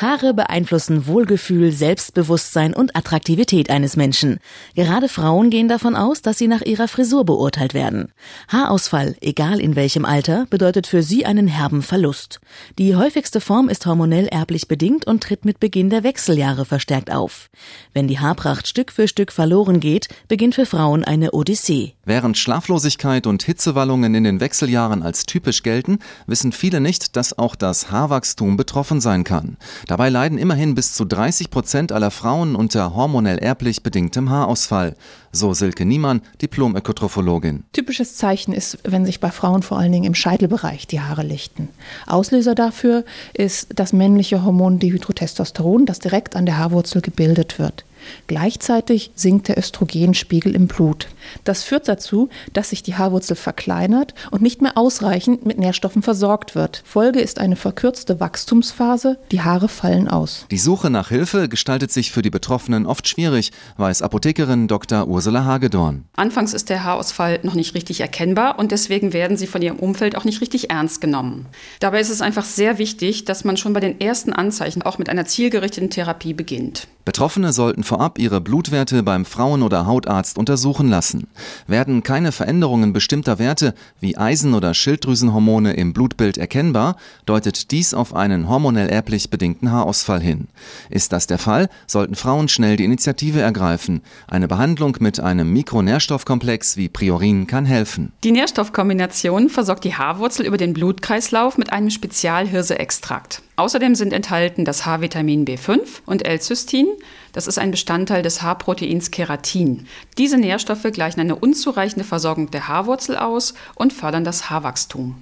Haare beeinflussen Wohlgefühl, Selbstbewusstsein und Attraktivität eines Menschen. Gerade Frauen gehen davon aus, dass sie nach ihrer Frisur beurteilt werden. Haarausfall, egal in welchem Alter, bedeutet für sie einen herben Verlust. Die häufigste Form ist hormonell erblich bedingt und tritt mit Beginn der Wechseljahre verstärkt auf. Wenn die Haarpracht Stück für Stück verloren geht, beginnt für Frauen eine Odyssee. Während Schlaflosigkeit und Hitzewallungen in den Wechseljahren als typisch gelten, wissen viele nicht, dass auch das Haarwachstum betroffen sein kann. Dabei leiden immerhin bis zu 30 Prozent aller Frauen unter hormonell erblich bedingtem Haarausfall. So Silke Niemann, Diplom-Ökotrophologin. Typisches Zeichen ist, wenn sich bei Frauen vor allen Dingen im Scheitelbereich die Haare lichten. Auslöser dafür ist das männliche Hormon Dihydrotestosteron, das direkt an der Haarwurzel gebildet wird. Gleichzeitig sinkt der Östrogenspiegel im Blut. Das führt dazu, dass sich die Haarwurzel verkleinert und nicht mehr ausreichend mit Nährstoffen versorgt wird. Folge ist eine verkürzte Wachstumsphase, die Haare fallen aus. Die Suche nach Hilfe gestaltet sich für die Betroffenen oft schwierig, weiß Apothekerin Dr. Ursula Hagedorn. Anfangs ist der Haarausfall noch nicht richtig erkennbar und deswegen werden sie von ihrem Umfeld auch nicht richtig ernst genommen. Dabei ist es einfach sehr wichtig, dass man schon bei den ersten Anzeichen auch mit einer zielgerichteten Therapie beginnt. Betroffene sollten vorab ihre Blutwerte beim Frauen- oder Hautarzt untersuchen lassen. Werden keine Veränderungen bestimmter Werte wie Eisen- oder Schilddrüsenhormone im Blutbild erkennbar, deutet dies auf einen hormonell erblich bedingten Haarausfall hin. Ist das der Fall, sollten Frauen schnell die Initiative ergreifen. Eine Behandlung mit einem Mikronährstoffkomplex wie Priorin kann helfen. Die Nährstoffkombination versorgt die Haarwurzel über den Blutkreislauf mit einem Spezialhirseextrakt. Außerdem sind enthalten das H-Vitamin B5 und L-Cystin. Das ist ein Bestandteil des Haarproteins Keratin. Diese Nährstoffe gleichen eine unzureichende Versorgung der Haarwurzel aus und fördern das Haarwachstum.